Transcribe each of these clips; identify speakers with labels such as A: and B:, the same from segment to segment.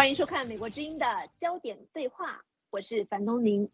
A: 欢迎收看《美国之音》的焦点对话，我是樊东宁。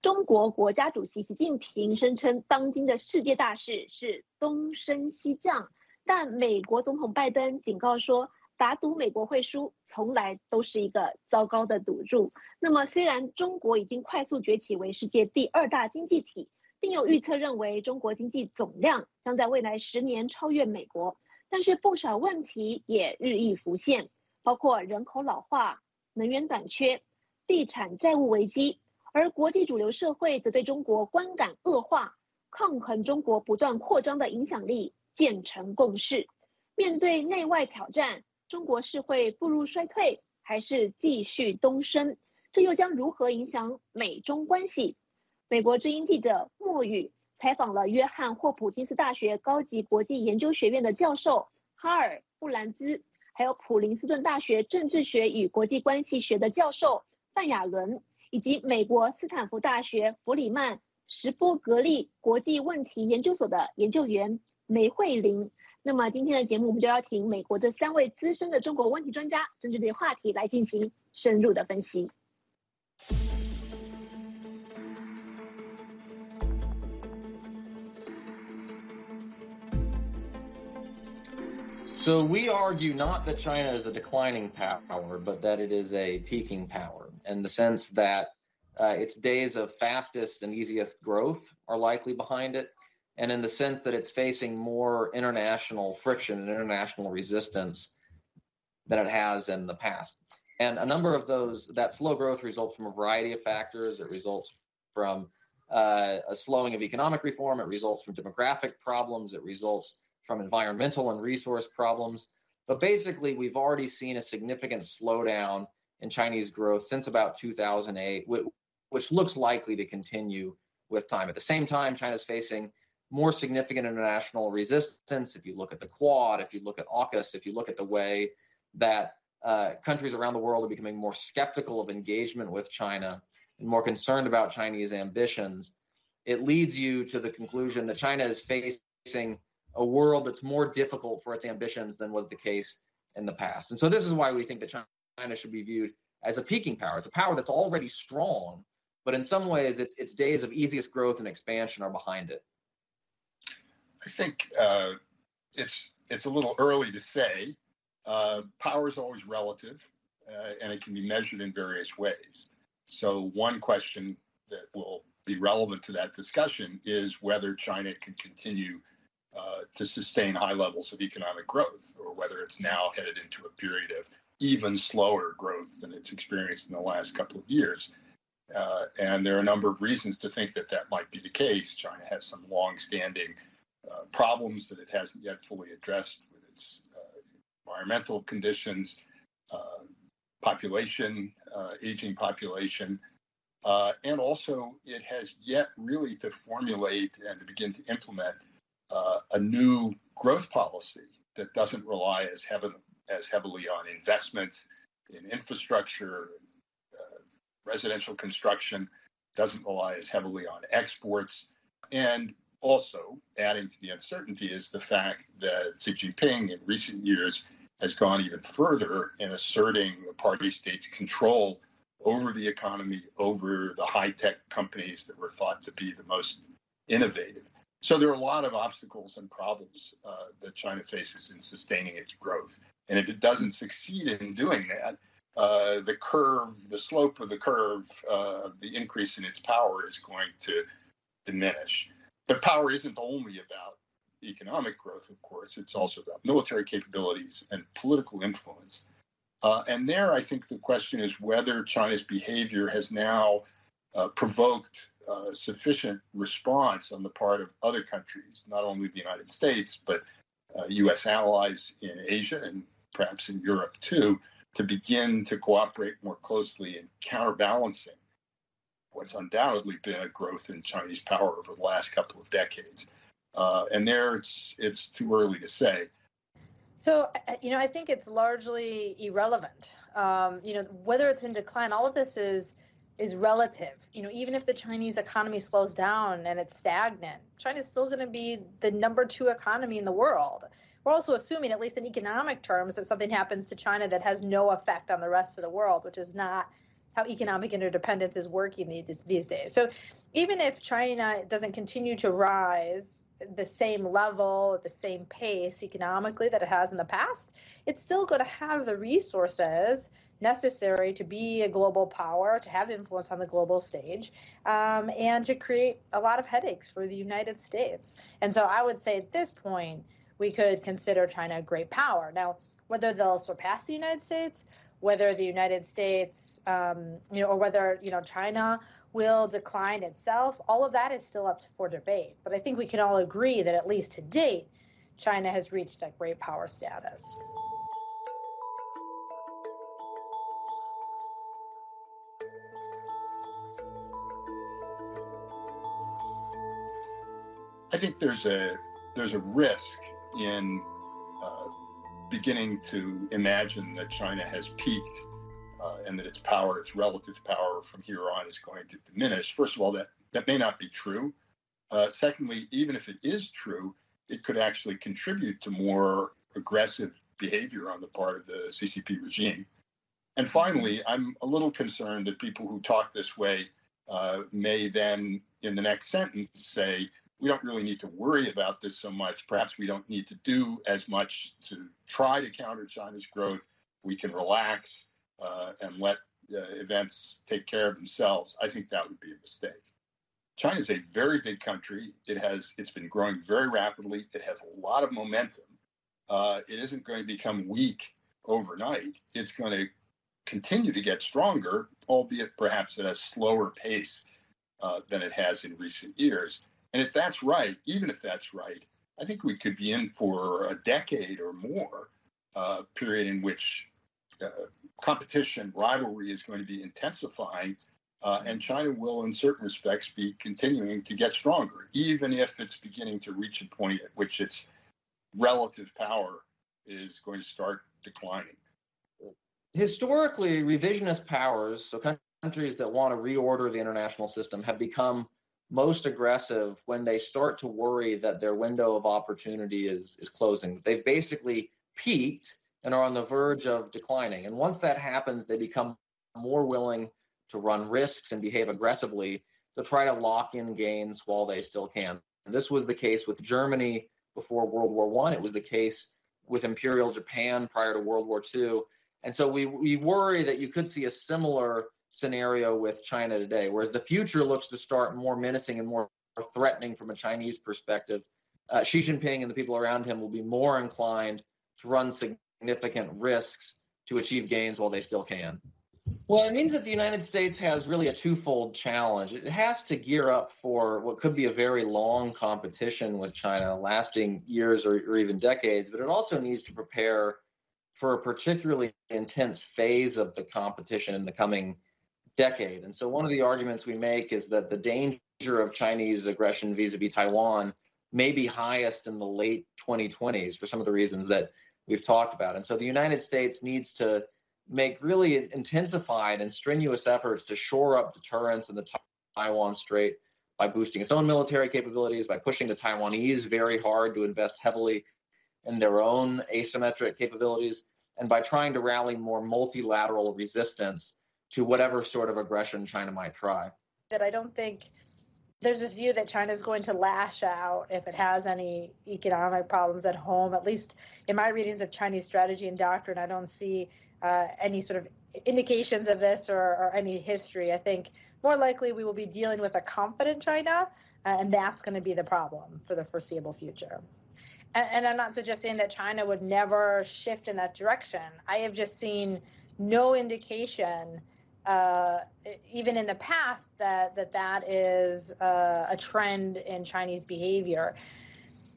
A: 中国国家主席习近平声称，当今的世界大事是东升西降，但美国总统拜登警告说，打赌美国会输，从来都是一个糟糕的赌注。那么，虽然中国已经快速崛起为世界第二大经济体，并有预测认为中国经济总量将在未来十年超越美国，但是不少问题也日益浮现，包括人口老化、能源短缺、地产债务危机。而国际主流社会则对中国观感恶化，抗衡中国不断扩张的影响力渐成共识。面对内外挑战，中国是会步入衰退，还是继续东升？这又将如何影响美中关系？美国之音记者莫宇采访了约翰霍普金斯大学高级国际研究学院的教授哈尔布兰兹，还有普林斯顿大学政治学与国际关系学的教授范亚伦。以及美国斯坦福大学弗里曼什波格利国际问题研究所的研究员梅慧玲。那么今天的节目，我们就邀请美国这三位资深的中国问题专家，针对这个话题来进行深入的分析。
B: So we argue not that China is a declining power, but that it is a peaking power. in the sense that uh, its days of fastest and easiest growth are likely behind it, and in the sense that it's facing more international friction and international resistance than it has in the past. And a number of those, that slow growth results from a variety of factors. It results from uh, a slowing of economic reform, it results from demographic problems, it results from environmental and resource problems. But basically, we've already seen a significant slowdown in Chinese growth since about 2008, which looks likely to continue with time. At the same time, China is facing more significant international resistance. If you look at the Quad, if you look at AUKUS, if you look at the way that uh, countries around the world are becoming more skeptical of engagement with China and more concerned about Chinese ambitions, it leads you to the conclusion that China is facing a world that's more difficult for its ambitions than was the case in the past. And so this is why we think that China should be viewed as a peaking power. It's a power that's already strong, but in some ways, its its days of easiest growth and expansion are behind it.
C: I think uh, it's it's a little early to say. Uh, power is always relative, uh, and it can be measured in various ways. So one question that will be relevant to that discussion is whether China can continue uh, to sustain high levels of economic growth, or whether it's now headed into a period of even slower growth than it's experienced in the last couple of years. Uh, and there are a number of reasons to think that that might be the case. China has some long-standing uh, problems that it hasn't yet fully addressed with its uh, environmental conditions, uh, population, aging population, and also it has yet really to formulate and to begin to implement a new growth policy that doesn't rely as heavily as heavily on investment in infrastructure, uh, residential construction, doesn't rely as heavily on exports. And also, adding to the uncertainty is the fact that Xi Jinping in recent years has gone even further in asserting the party state's control over the economy, over the high tech companies that were thought to be the most innovative. So there are a lot of obstacles and problems uh, that China faces in sustaining its growth. And if it doesn't succeed in doing that, uh, the curve, the slope of the curve, uh, the increase in its power is going to diminish. But power isn't only about economic growth, of course, it's also about military capabilities and political influence. Uh, and there, I think the question is whether China's behavior has now uh, provoked uh, sufficient response on the part of other countries, not only the United States, but U.S. Uh, allies in Asia and perhaps in Europe too, to begin to cooperate more closely in counterbalancing what's undoubtedly been a growth in Chinese power over the last couple of decades. Uh, and there, it's it's too early to say.
A: So, you know, I think it's largely irrelevant. Um, you know, whether it's in decline, all of this is
D: is relative. You know, even if the Chinese economy slows down and it's stagnant, China's still going to be the number two economy in the world. We're also assuming, at least in economic terms, that something happens to China that has no effect on the rest of the world, which is not how economic interdependence is working these, these days. So even if China doesn't continue to rise the same level, the same pace economically that it has in the past, it's still going to have the resources necessary to be a global power, to have influence on the global stage, um, and to create a lot of headaches for the United States. And so I would say at this point, we could consider China a great power. Now, whether they'll surpass the United States, whether the United States, um, you know, or whether you know China will decline itself, all of that is still up for debate. But I think we can all agree that at least to date, China has reached that great power status.
C: Think there's a there's a risk in uh, beginning to imagine that China has peaked uh, and that its power, its relative power from here on is going to diminish. First of all, that, that may not be true. Uh, secondly, even if it is true, it could actually contribute to more aggressive behavior on the part of the CCP regime. And finally, I'm a little concerned that people who talk this way uh, may then, in the next sentence, say, we don't really need to worry about this so much. Perhaps we don't need to do as much to try to counter China's growth. We can relax uh, and let uh, events take care of themselves. I think that would be a mistake. China is a very big country. It has it's been growing very rapidly. It has a lot of momentum. Uh, it isn't going to become weak overnight. It's going to continue to get stronger, albeit perhaps at a slower pace uh, than it has in recent years. And if that's right, even if that's right, I think we could be in for a decade or more uh, period in which uh, competition, rivalry is going to be intensifying, uh, and China will, in certain respects, be continuing to get stronger, even if it's beginning to reach a point at which its relative power is going to start declining.
B: Historically, revisionist powers, so countries that want to reorder the international system, have become most aggressive when they start to worry that their window of opportunity is is closing. They've basically peaked and are on the verge of declining. And once that happens, they become more willing to run risks and behave aggressively to try to lock in gains while they still can. And this was the case with Germany before World War One. It was the case with Imperial Japan prior to World War Two. And so we, we worry that you could see a similar scenario with China today, whereas the future looks to start more menacing and more threatening from a Chinese perspective. Uh, Xi Jinping and the people around him will be more inclined to run significant risks to achieve gains while they still can. Well, it means that the United States has really a twofold challenge. It has to gear up for what could be a very long competition with China, lasting years or, or even decades, but it also needs to prepare for a particularly intense phase of the competition in the coming decade. And so one of the arguments we make is that the danger of Chinese aggression vis-a-vis Taiwan may be highest in the late 2020s for some of the reasons that we've talked about. And so the United States needs to make really intensified and strenuous efforts to shore up deterrence in the Taiwan Strait by boosting its own military capabilities, by pushing the Taiwanese very hard to invest heavily in their own asymmetric capabilities, and by trying to rally more multilateral resistance to whatever sort of aggression China might try.
D: That I don't think there's this view that China is going to lash out if it has any economic problems at home. At least in my readings of Chinese strategy and doctrine, I don't see uh, any sort of indications of this or, or, any history. I think more likely we will be dealing with a confident China, uh, and that's going to be the problem for the foreseeable future. And, and I'm not suggesting that China would never shift in that direction. I have just seen no indication uh, even in the past that that that is uh, a trend in Chinese behavior.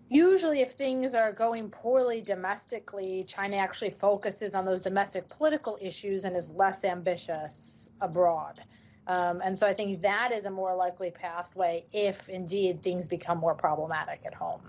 D: Usually, if things are going poorly domestically, China actually focuses on those domestic political issues and is less ambitious abroad. Um, and so I think that is a more likely pathway if indeed things become more problematic at home.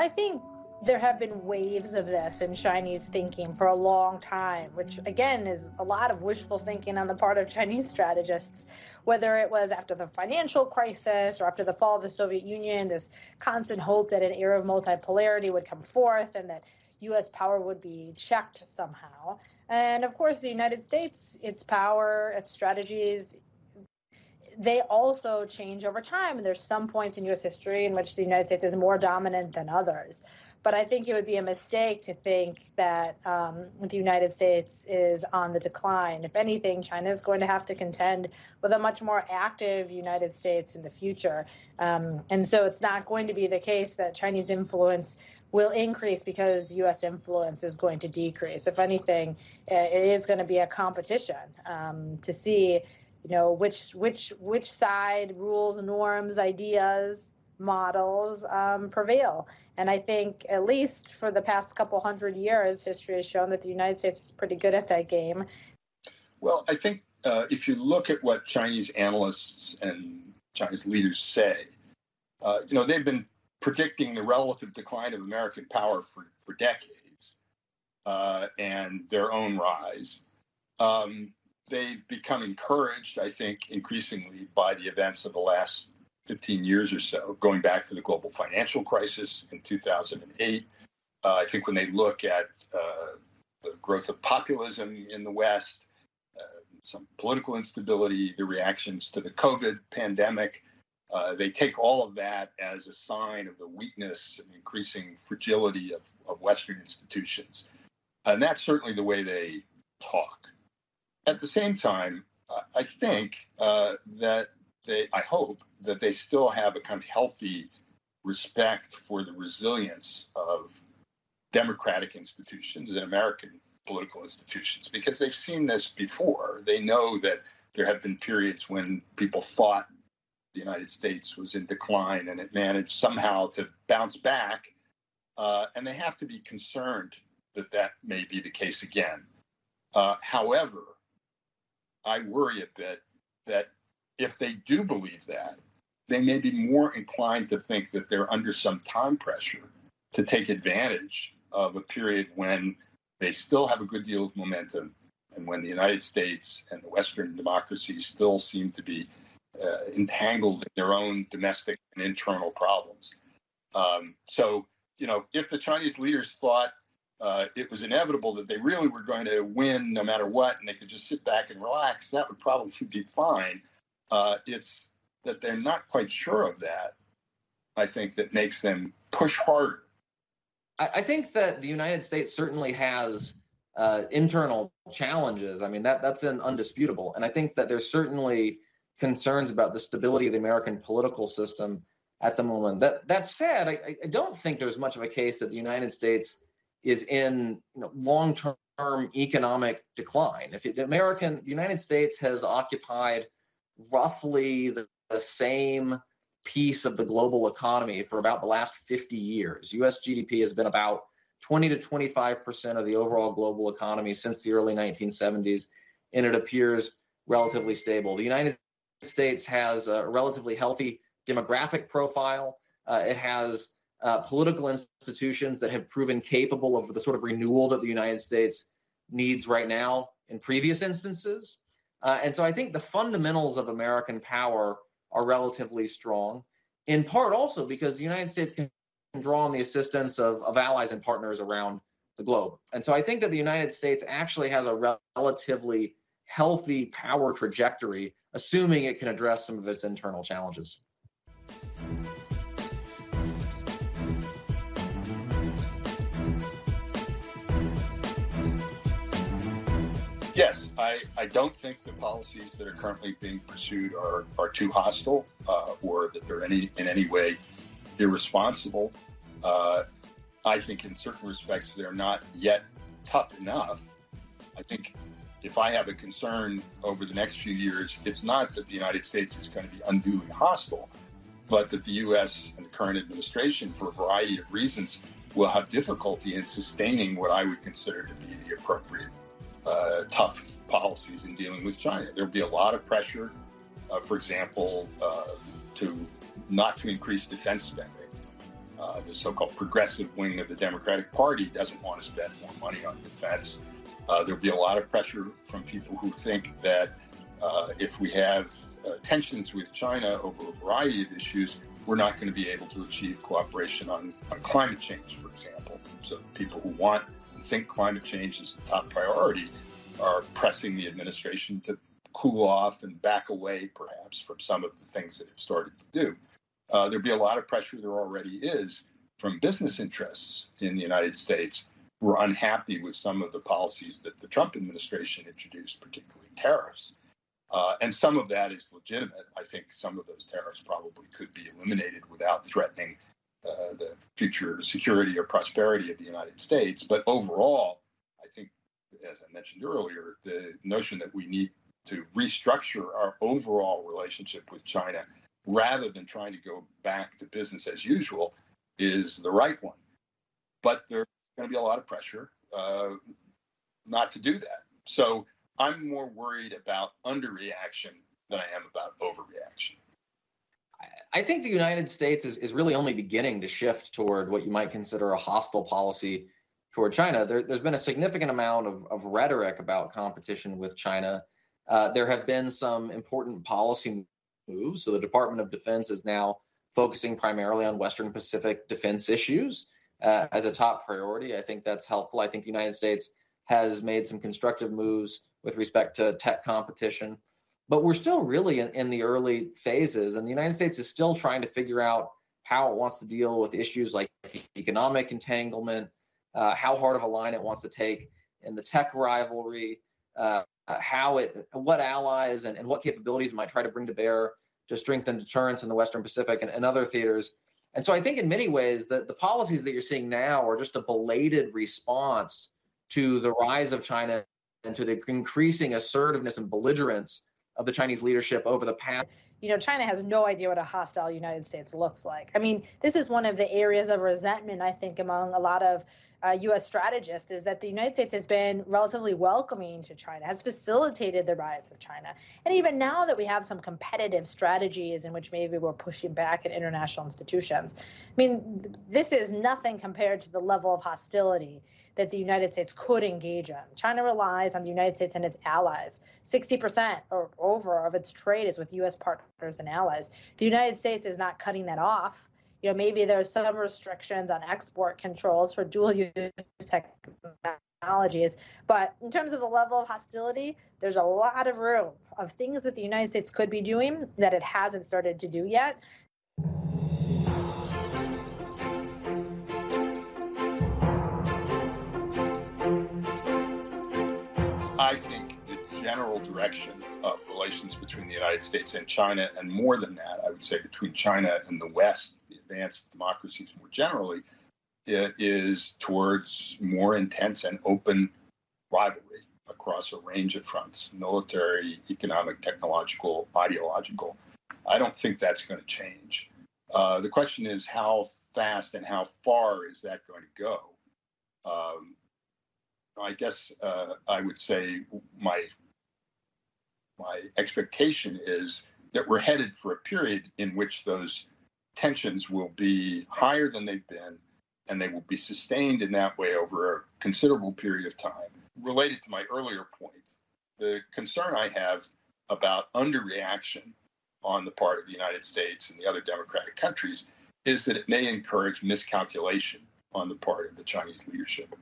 D: I think there have been waves of this in Chinese thinking for a long time, which again is a lot of wishful thinking on the part of Chinese strategists. Whether it was after the financial crisis or after the fall of the Soviet Union, this constant hope that an era of multipolarity would come forth and that US power would be checked somehow. And of course, the United States, its power, its strategies, they also change over time. And there's some points in US history in which the United States is more dominant than others. But I think it would be a mistake to think that um, the United States is on the decline. If anything, China is going to have to contend with a much more active United States in the future. Um, and so it's not going to be the case that Chinese influence will increase because U.S. influence is going to decrease. If anything, it is going to be a competition um, to see, you know, which which which side rules, norms, ideas, models um, prevail. And I think, at least for the past couple hundred years, history has shown that the United States is pretty good at that game.
C: Well, I think uh, if you look at what Chinese analysts and Chinese leaders say, uh, you know, they've been predicting the relative decline of American power for, for decades uh, and their own rise. Um, they've become encouraged, I think, increasingly by the events of the last 15 years or so, going back to the global financial crisis in 2008. Uh, I think when they look at uh, the growth of populism in the West, uh, some political instability, the reactions to the COVID pandemic, uh, they take all of that as a sign of the weakness and increasing fragility of, of Western institutions. And that's certainly the way they talk. At the same time, I think uh, that they, I hope that they still have a kind of healthy respect for the resilience of democratic institutions and American political institutions because they've seen this before. They know that there have been periods when people thought the United States was in decline and it managed somehow to bounce back. Uh, and they have to be concerned that that may be the case again. Uh, however, I worry a bit that if they do believe that, they may be more inclined to think that they're under some time pressure to take advantage of a period when they still have a good deal of momentum and when the United States and the Western democracies still seem to be uh, entangled in their own domestic and internal problems. Um, so, you know, if the Chinese leaders thought uh, it was inevitable that they really were going to win no matter what and they could just sit back and relax, that would probably be fine. Uh, it's that they're not quite sure of that, I think, that makes them push harder.
B: I, think that the United States certainly has uh, internal challenges. I mean, that that's an undisputable. And I think that there's certainly concerns about the stability of the American political system at the moment. That that said, I, I don't think there's much of a case that the United States is in you know, long-term economic decline. If it, the American the United States has occupied roughly the, the same piece of the global economy for about the last 50 years. US GDP has been about 20 to 25% of the overall global economy since the early 1970s, and it appears relatively stable. The United States has a relatively healthy demographic profile. Uh, it has uh, political institutions that have proven capable of the sort of renewal that the United States needs right now in previous instances. Uh, and so I think the fundamentals of American power are relatively strong, in part also because the United States can draw on the assistance of, of allies and partners around the globe. And so I think that the United States actually has a relatively healthy power trajectory, assuming it can address some of its internal challenges.
C: I, don't think the policies that are currently being pursued are, are too hostile uh, or that they're any in any way irresponsible. Uh, I think in certain respects they're not yet tough enough. I think if I have a concern over the next few years, it's not that the United States is going to be unduly hostile, but that the U.S. and the current administration, for a variety of reasons, will have difficulty in sustaining what I would consider to be the appropriate uh, tough policies in dealing with China. There'll be a lot of pressure, uh, for example, uh, to not to increase defense spending. Uh, the so-called progressive wing of the Democratic Party doesn't want to spend more money on defense. Uh, there'll be a lot of pressure from people who think that uh, if we have tensions with China over a variety of issues, we're not going to be able to achieve cooperation on, on climate change, for example. So people who want think climate change is the top priority are pressing the administration to cool off and back away, perhaps, from some of the things that it started to do. Uh, there'd be a lot of pressure there already is from business interests in the United States who are unhappy with some of the policies that the Trump administration introduced, particularly tariffs. Uh, and some of that is legitimate. I think some of those tariffs probably could be eliminated without threatening uh, the future security or prosperity of the United States. But overall, I think, as I mentioned earlier, the notion that we need to restructure our overall relationship with China rather than trying to go back to business as usual is the right one. But there's going to be a lot of pressure uh, not to do that. So I'm more worried about underreaction than I am about overreaction.
B: I think the United States is, is really only beginning to shift toward what you might consider a hostile policy toward China. There, has been a significant amount of, of rhetoric about competition with China. Uh, there have been some important policy moves. So the Department of Defense is now focusing primarily on Western Pacific defense issues uh, as a top priority. I think that's helpful. I think the United States has made some constructive moves with respect to tech competition, but we're still really in, in the early phases, and the United States is still trying to figure out how it wants to deal with issues like economic entanglement, uh, how hard of a line it wants to take in the tech rivalry, uh, how it, what allies and, and what capabilities it might try to bring to bear to strengthen deterrence in the Western Pacific and, and other theaters. And so I think in many ways the, the policies that you're seeing now are just a belated response to the rise of China and to the increasing assertiveness and belligerence of the Chinese leadership over the past.
D: You know, China has no idea what a hostile United States looks like. I mean, this is one of the areas of resentment, I think, among a lot of uh, U.S. strategist is that the United States has been relatively welcoming to China, has facilitated the rise of China. And even now that we have some competitive strategies in which maybe we're pushing back at international institutions, I mean, this is nothing compared to the level of hostility that the United States could engage in. China relies on the United States and its allies. 60% or over of its trade is with U.S. partners and allies. The United States is not cutting that off you know, maybe there's some restrictions on export controls for dual use technologies. But in terms of the level of hostility, there's a lot of room of things that the United States could be doing that it hasn't started to do yet.
C: I think general direction of relations between the United States and China, and more than that, I would say between China and the West, the advanced democracies more generally, is towards more intense and open rivalry across a range of fronts military, economic, technological, ideological. I don't think that's going to change. Uh, the question is how fast and how far is that going to go? Um, I guess uh, I would say my my expectation is that we're headed for a period in which those tensions will be higher than they've been, and they will be sustained in that way over a considerable period of time. Related to my earlier points, the concern I have about underreaction on the part of the United States and the other democratic countries is that it may encourage miscalculation on the part of the Chinese leadership.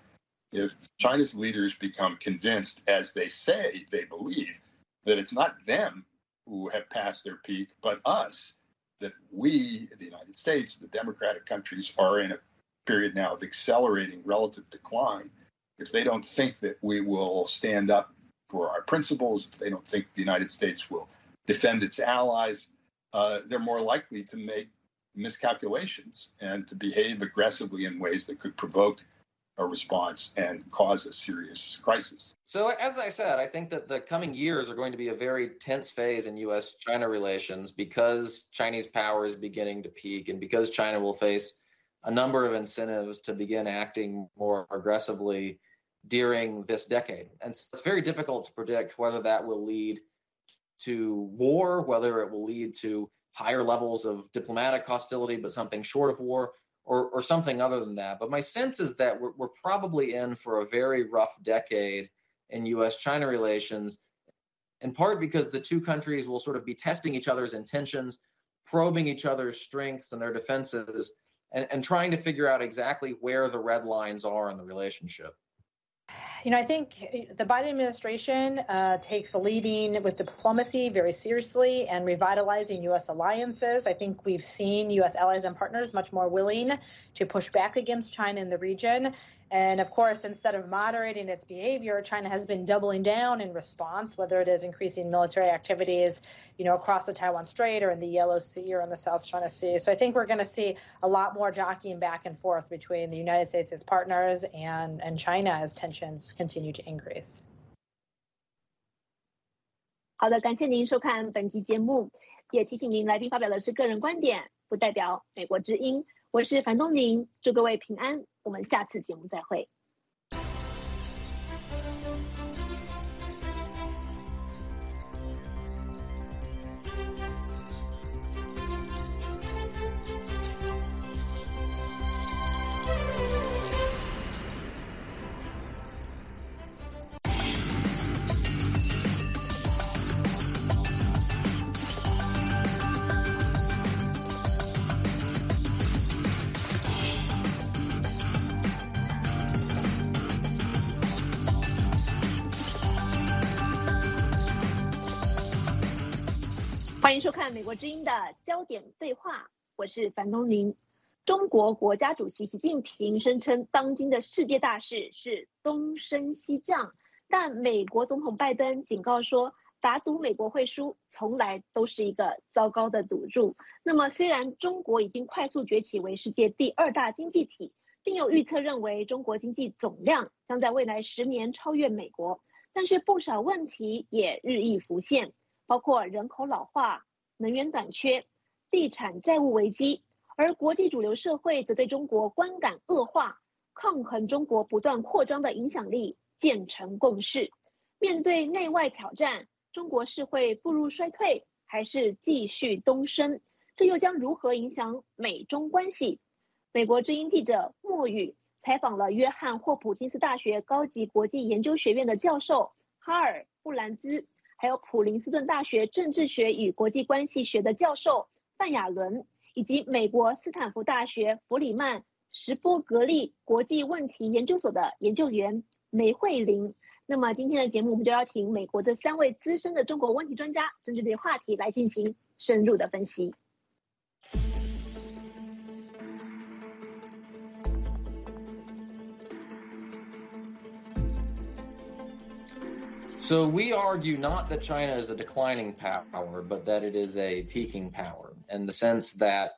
C: If China's leaders become convinced, as they say they believe, that it's not them who have passed their peak, but us, that we, the United States, the democratic countries, are in a period now of accelerating relative decline. If they don't think that we will stand up for our principles, if they don't think the United States will defend its allies, uh, they're more likely to make miscalculations and to behave aggressively in ways that could provoke a response and cause a serious crisis.
B: So, as I said, I think that the coming years are going to be a very tense phase in U.S. China relations because Chinese power is beginning to peak and because China will face a number of incentives to begin acting more aggressively during this decade. And so it's very difficult to predict whether that will lead to war, whether it will lead to higher levels of diplomatic hostility, but something short of war, or, or something other than that. But my sense is that we're, we're probably in for a very rough decade in US China relations, in part because the two countries will sort of be testing each other's intentions, probing each other's strengths and their defenses, and, and trying to figure out exactly where the red lines are in the relationship
D: you know, I think the Biden administration uh, takes leading with diplomacy very seriously and revitalizing U.S. alliances. I think we've seen U.S. allies and partners much more willing to push back against China in the region. And of course, instead of moderating its behavior, China has been doubling down in response, whether it is increasing military activities, you know, across the Taiwan Strait or in the Yellow Sea or in the South China Sea. So I think we're going to see a lot more jockeying back and forth between the United States, its partners, and and China as tensions continue to increase.
A: 好的，感谢您收看本期节目，也提醒您，来宾发表的是个人观点，不代表美国之音。我是樊东宁，祝各位平安，我们下次节目再会。欢迎收看美国之音的焦点对话，我是樊东林。中国国家主席习近平声称，当今的世界大势是东升西降，但美国总统拜登警告说，打赌美国会输，从来都是一个糟糕的赌注。那么，虽然中国已经快速崛起为世界第二大经济体，并有预测认为中国经济总量将在未来十年超越美国，但是不少问题也日益浮现。包括人口老化、能源短缺、地产债务危机，而国际主流社会则对中国观感恶化，抗衡中国不断扩张的影响力，渐成共识。面对内外挑战，中国是会步入衰退，还是继续东升？这又将如何影响美中关系？美国之音记者莫宇采访了约翰霍普金斯大学高级国际研究学院的教授哈尔布兰兹。还有普林斯顿大学政治学与国际关系学的教授范亚伦，以及美国斯坦福大学弗里曼什波格利国际问题研究所的研究员梅慧玲。那么今天的节目，我们就邀请美国这三位资深的中国问题专家，针对这些话题来进行深入的分析。
B: So we argue not that China is a declining power, but that it is a peaking power in the sense that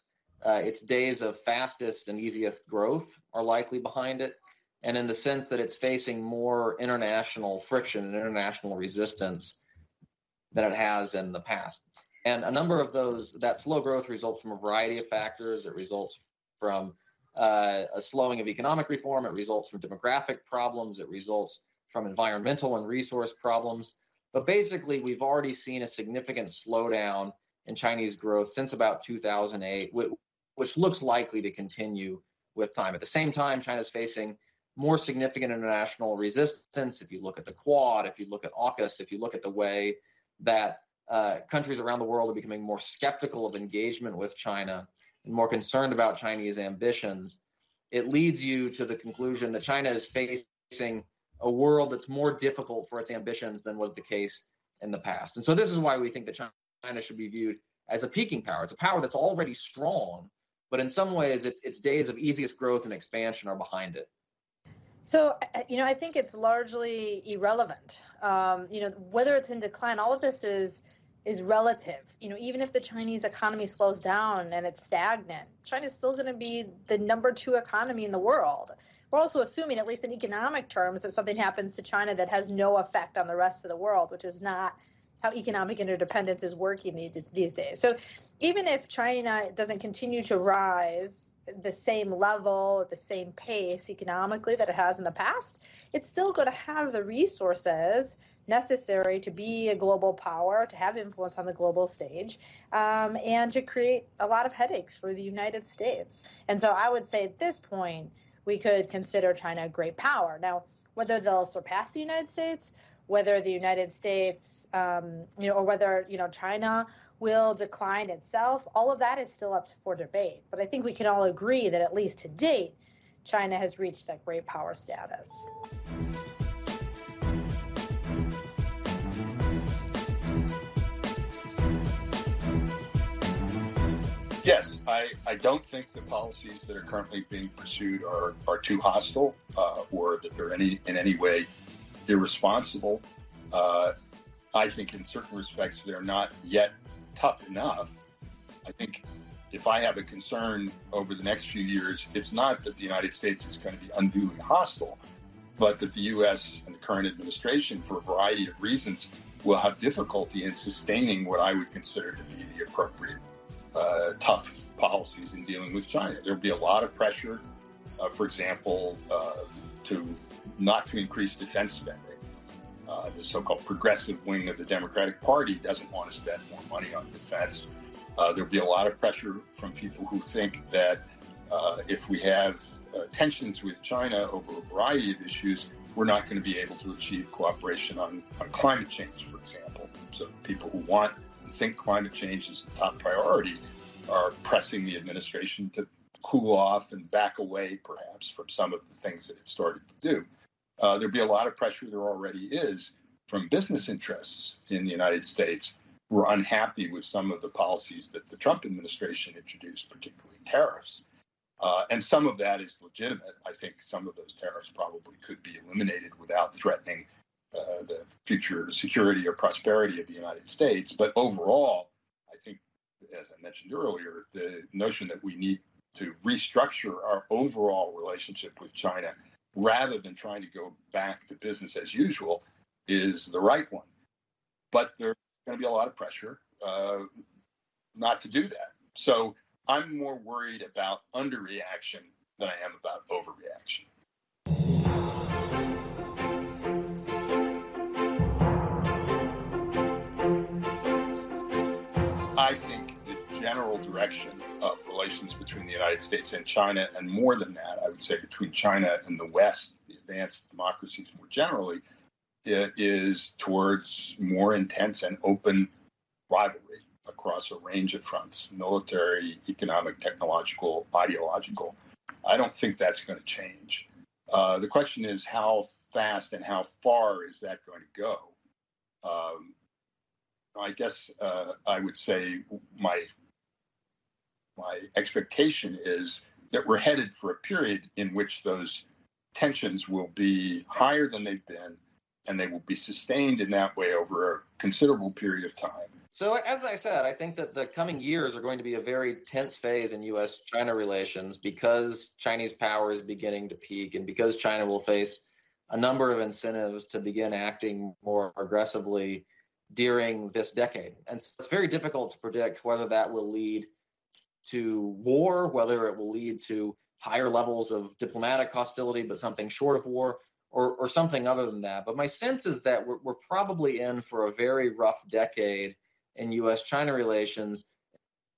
B: uh, its days of fastest and easiest growth are likely behind it, and in the sense that it's facing more international friction and international resistance than it has in the past. And a number of those, that slow growth results from a variety of factors. It results from uh, a slowing of economic reform. It results from demographic problems. It results from environmental and resource problems. But basically, we've already seen a significant slowdown in Chinese growth since about 2008, which looks likely to continue with time. At the same time, China is facing more significant international resistance. If you look at the Quad, if you look at AUKUS, if you look at the way that uh, countries around the world are becoming more skeptical of engagement with China and more concerned about Chinese ambitions, it leads you to the conclusion that China is facing a world that's more difficult for its ambitions than was the case in the past. And so this is why we think that China should be viewed as a peaking power. It's a power that's already strong, but in some ways its its days of easiest growth and expansion are behind it.
D: So, you know, I think it's largely irrelevant. Um, you know, whether it's in decline, all of this is is relative. You know, even if the Chinese economy slows down and it's stagnant, China's still going to be the number two economy in the world we're also assuming, at least in economic terms, that something happens to China that has no effect on the rest of the world, which is not how economic interdependence is working these, these days. So even if China doesn't continue to rise the same level, the same pace economically that it has in the past, it's still going to have the resources necessary to be a global power, to have influence on the global stage, um, and to create a lot of headaches for the United States. And so I would say at this point, we could consider China a great power. Now, whether they'll surpass the United States, whether the United States, um, you know, or whether you know China will decline itself, all of that is still up for debate. But I think we can all agree that at least to date, China has reached that great power status.
C: I, I don't think the policies that are currently being pursued are, are too hostile uh, or that they're any in any way irresponsible. Uh, I think in certain respects they're not yet tough enough. I think if I have a concern over the next few years, it's not that the United States is going to be unduly hostile, but that the U.S. and the current administration, for a variety of reasons, will have difficulty in sustaining what I would consider to be the appropriate uh, tough policies in dealing with China. There'll be a lot of pressure, uh, for example, uh, to not to increase defense spending. Uh, the so-called progressive wing of the Democratic Party doesn't want to spend more money on defense. Uh, there'll be a lot of pressure from people who think that uh, if we have tensions with China over a variety of issues, we're not going to be able to achieve cooperation on, on climate change, for example. So people who want and think climate change is the top priority are pressing the administration to cool off and back away, perhaps, from some of the things that it started to do. Uh, there'd be a lot of pressure, there already is, from business interests in the United States who are unhappy with some of the policies that the Trump administration introduced, particularly tariffs. Uh, and some of that is legitimate. I think some of those tariffs probably could be eliminated without threatening uh, the future security or prosperity of the United States. But overall, as I mentioned earlier, the notion that we need to restructure our overall relationship with China rather than trying to go back to business as usual is the right one. But there's going to be a lot of pressure uh, not to do that. So I'm more worried about underreaction than I am about overreaction. I think general direction of relations between the United States and China, and more than that, I would say between China and the West, the advanced democracies more generally, is towards more intense and open rivalry across a range of fronts military, economic, technological, ideological. I don't think that's going to change. Uh, the question is how fast and how far is that going to go? Um, I guess uh, I would say my my expectation is that we're headed for a period in which those tensions will be higher than they've been, and they will be sustained in that way over a considerable period of time.
B: So, as I said, I think that the coming years are going to be a very tense phase in U.S. China relations because Chinese power is beginning to peak and because China will face a number of incentives to begin acting more aggressively during this decade. And so it's very difficult to predict whether that will lead to war, whether it will lead to higher levels of diplomatic hostility, but something short of war, or, or something other than that. But my sense is that we're, we're probably in for a very rough decade in US China relations,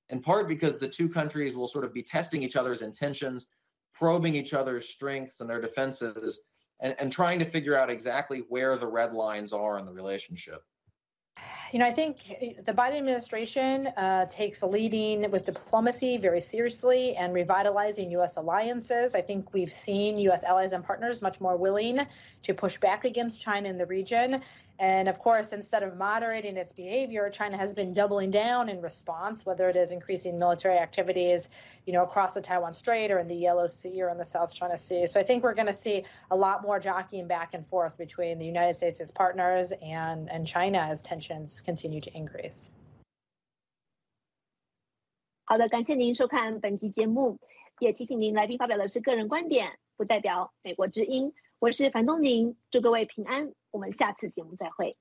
B: in part because the two countries will sort of be testing each other's intentions, probing each other's strengths and their defenses, and, and trying to figure out exactly where the red lines are in the relationship.
D: You know, I think the Biden administration uh, takes leading with diplomacy very seriously and revitalizing U.S. alliances. I think we've seen U.S. allies and partners much more willing to push back against China in the region. And of course, instead of moderating its behavior, China has been doubling down in response, whether it is increasing military activities, you know, across the Taiwan Strait or in the Yellow Sea or in the South China Sea. So I think we're going to see a lot more jockeying back and forth between the United States, its partners, and and China as tensions continue to increase.
A: 好的，感谢您收看本期节目，也提醒您，来宾发表的是个人观点，不代表美国之音。 我是樊东宁，祝各位平安。我们下次节目再会。